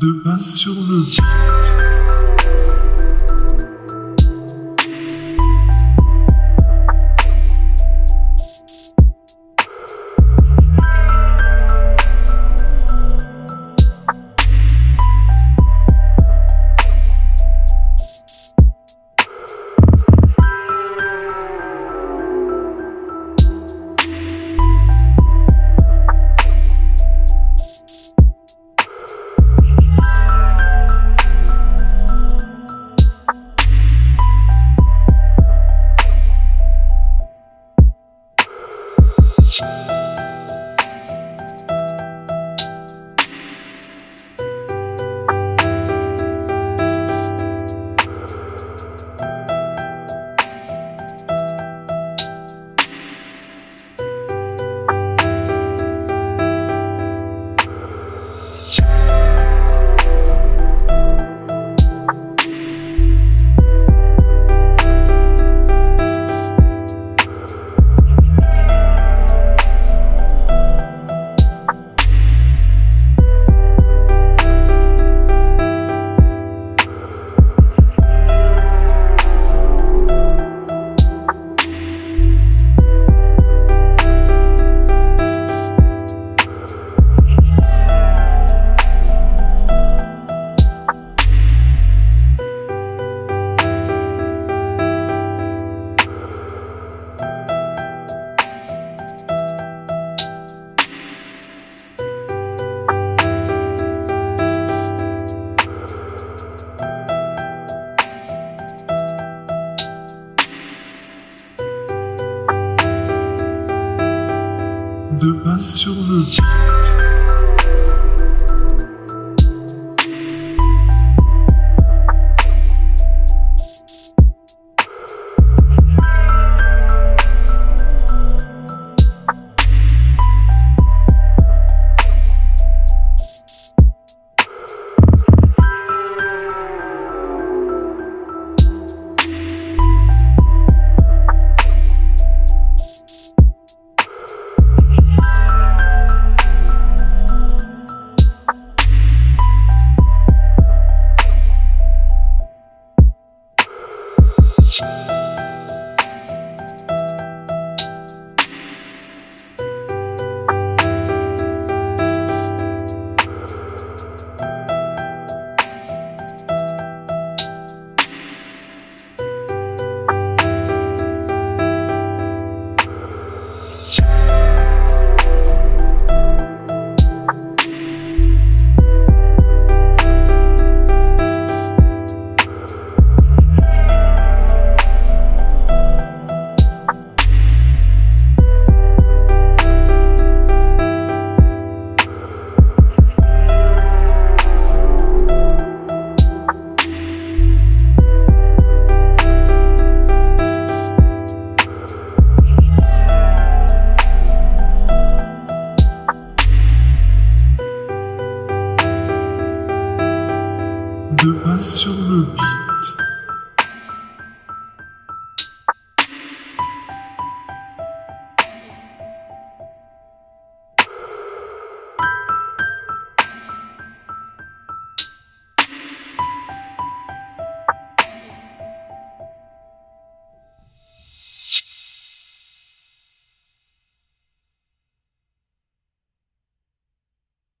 de basse sur le beat. De pas sur le beat. De